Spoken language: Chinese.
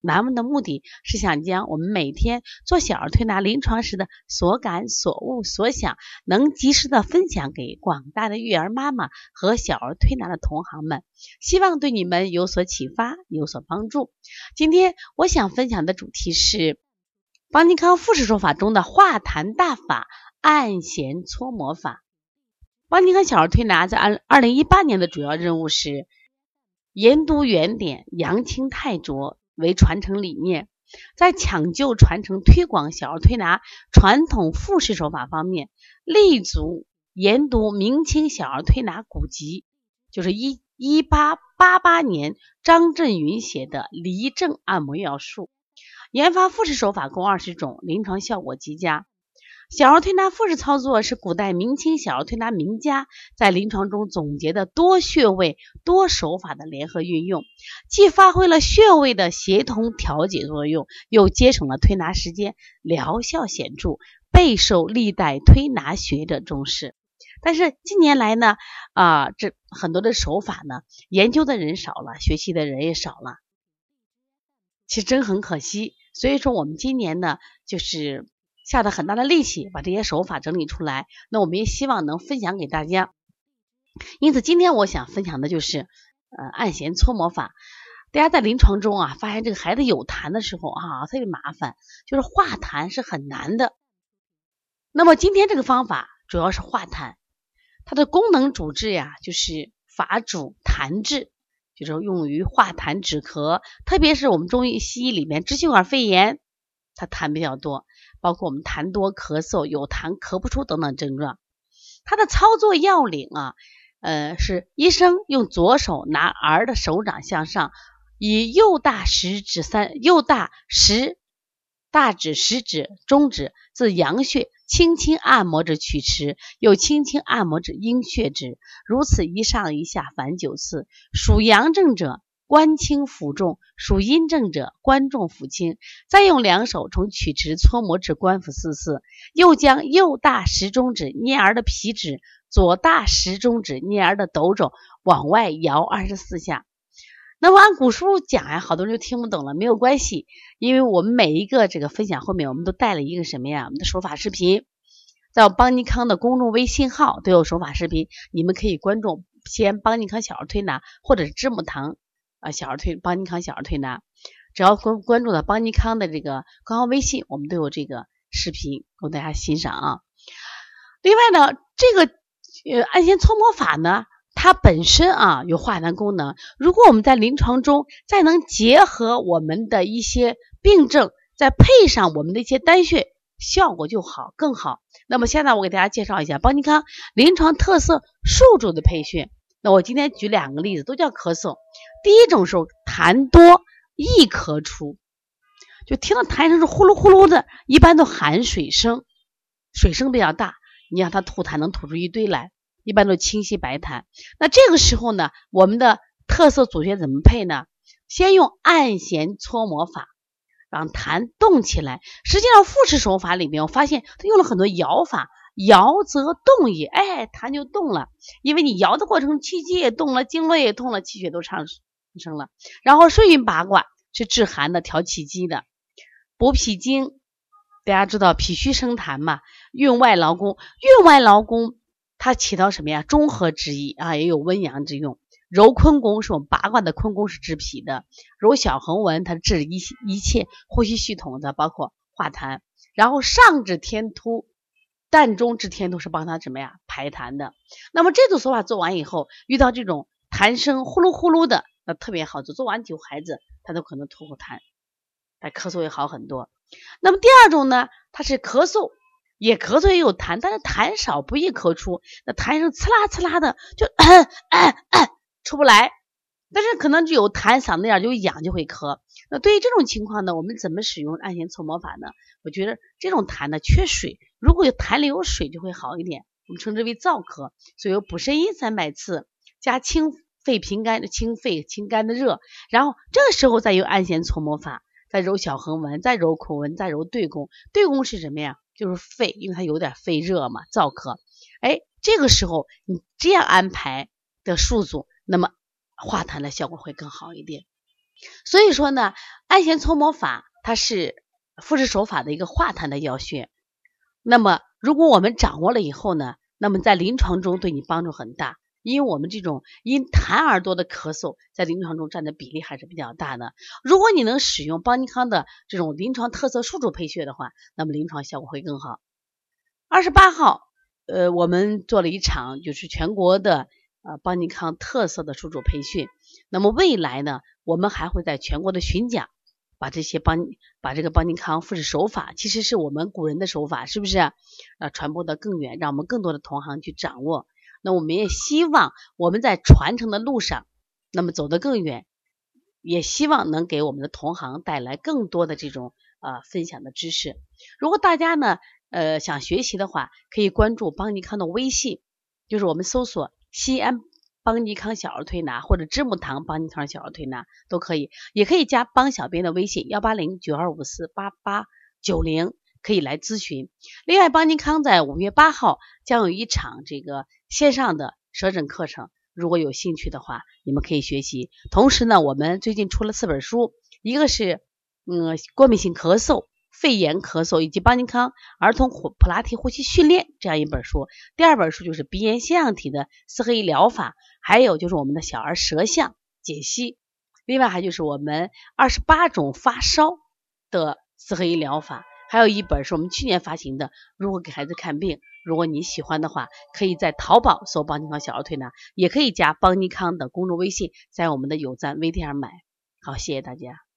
栏目的目的是想将我们每天做小儿推拿临床时的所感所悟所想，能及时的分享给广大的育儿妈妈和小儿推拿的同行们，希望对你们有所启发，有所帮助。今天我想分享的主题是邦尼康复式手法中的化痰大法——按弦搓摩法。邦尼康小儿推拿在二二零一八年的主要任务是研读原点，扬清太浊。为传承理念，在抢救、传承、推广小儿推拿传统复式手法方面，立足研读明清小儿推拿古籍，就是一一八八八年张振云写的《离症按摩要术》，研发复式手法共二十种，临床效果极佳。小儿推拿复式操作是古代明清小儿推拿名家在临床中总结的多穴位、多手法的联合运用，既发挥了穴位的协同调节作用，又节省了推拿时间，疗效显著，备受历代推拿学者重视。但是近年来呢，啊，这很多的手法呢，研究的人少了，学习的人也少了，其实真很可惜。所以说，我们今年呢，就是。下了很大的力气把这些手法整理出来，那我们也希望能分享给大家。因此，今天我想分享的就是呃按弦搓摩法。大家在临床中啊，发现这个孩子有痰的时候啊，特别麻烦，就是化痰是很难的。那么今天这个方法主要是化痰，它的功能主治呀就是法主痰滞，就是用于化痰止咳，特别是我们中医西医里面支气管肺炎，它痰比较多。包括我们痰多、咳嗽、有痰咳不出等等症状，它的操作要领啊，呃，是医生用左手拿儿的手掌向上，以右大食指三右大食大指、食指、中指自阳穴轻轻按摩至曲池，又轻轻按摩至阴血指，如此一上一下反九次。属阳症者。关轻腹重，属阴症者关重腹轻。再用两手从曲池搓摩至关腹四次，又将右大食中指捏儿的皮脂，左大食中指捏儿的斗肘往外摇二十四下。那么按古书讲呀，好多人就听不懂了，没有关系，因为我们每一个这个分享后面，我们都带了一个什么呀？我们的手法视频，在邦尼康的公众微信号都有手法视频，你们可以关注先邦尼康小儿推拿或者是知母堂。啊，小儿推邦尼康小儿推拿，只要关关注了邦尼康的这个官方微信，我们都有这个视频供大家欣赏啊。另外呢，这个呃按弦搓摩法呢，它本身啊有化痰功能。如果我们在临床中再能结合我们的一些病症，再配上我们的一些单穴，效果就好更好。那么现在我给大家介绍一下邦尼康临床特色数组的配穴。那我今天举两个例子，都叫咳嗽。第一种时候痰多易咳出，就听到痰声是呼噜呼噜的，一般都含水声，水声比较大。你让他吐痰能吐出一堆来，一般都清晰白痰。那这个时候呢，我们的特色组穴怎么配呢？先用按弦搓摩法，让痰动起来。实际上复式手法里面，我发现他用了很多摇法。摇则动也，哎，痰就动了，因为你摇的过程，气机也动了，经络也通了，气血都畅生了。然后顺运八卦是治寒的，调气机的，补脾经。大家知道脾虚生痰嘛，运外劳宫，运外劳宫它起到什么呀？中和之意啊，也有温阳之用。揉坤宫是我们八卦的坤宫是治脾的，揉小横纹它治一一切呼吸系统的，包括化痰。然后上至天突。膻中治天都是帮他什么呀排痰的。那么这组手法做完以后，遇到这种痰声呼噜呼噜的，那特别好做。做完以后，孩子他都可能吐口痰，他咳嗽也好很多。那么第二种呢，他是咳嗽，也咳嗽也有痰，但是痰少不易咳出，那痰声呲啦呲啦的就咳咳咳出不来。但是可能就有痰，嗓子眼就痒，就会咳。那对于这种情况呢，我们怎么使用按弦搓摩法呢？我觉得这种痰呢缺水，如果有痰里有水就会好一点。我们称之为燥咳，所以补肾阴三百次，加清肺平肝的清肺清肝的热，然后这个时候再用按弦搓摩法，再揉小横纹，再揉口纹，再揉对宫。对宫是什么呀？就是肺，因为它有点肺热嘛，燥咳。哎，这个时候你这样安排的数组，那么化痰的效果会更好一点。所以说呢，按弦搓摩法它是复式手法的一个化痰的要穴。那么如果我们掌握了以后呢，那么在临床中对你帮助很大。因为我们这种因痰而多的咳嗽，在临床中占的比例还是比较大的。如果你能使用邦尼康的这种临床特色数主配穴的话，那么临床效果会更好。二十八号，呃，我们做了一场就是全国的呃邦尼康特色的数主培训。那么未来呢，我们还会在全国的巡讲，把这些帮把这个邦尼康复制手法，其实是我们古人的手法，是不是啊？传播的更远，让我们更多的同行去掌握。那我们也希望我们在传承的路上，那么走得更远，也希望能给我们的同行带来更多的这种呃分享的知识。如果大家呢呃想学习的话，可以关注邦尼康的微信，就是我们搜索西安邦尼康小儿推拿或者知木堂邦尼康小儿推拿都可以，也可以加邦小编的微信幺八零九二五四八八九零。可以来咨询。另外，邦尼康在五月八号将有一场这个线上的舌诊课程，如果有兴趣的话，你们可以学习。同时呢，我们最近出了四本书，一个是嗯过敏性咳嗽、肺炎咳嗽以及邦尼康儿童普普拉提呼吸训练这样一本书。第二本书就是鼻炎腺样体的四合一疗法，还有就是我们的小儿舌象解析。另外还就是我们二十八种发烧的四合一疗法。还有一本是我们去年发行的《如何给孩子看病》，如果你喜欢的话，可以在淘宝搜“邦尼康小儿推拿”，也可以加邦尼康的公众微信，在我们的有赞微店上买。好，谢谢大家。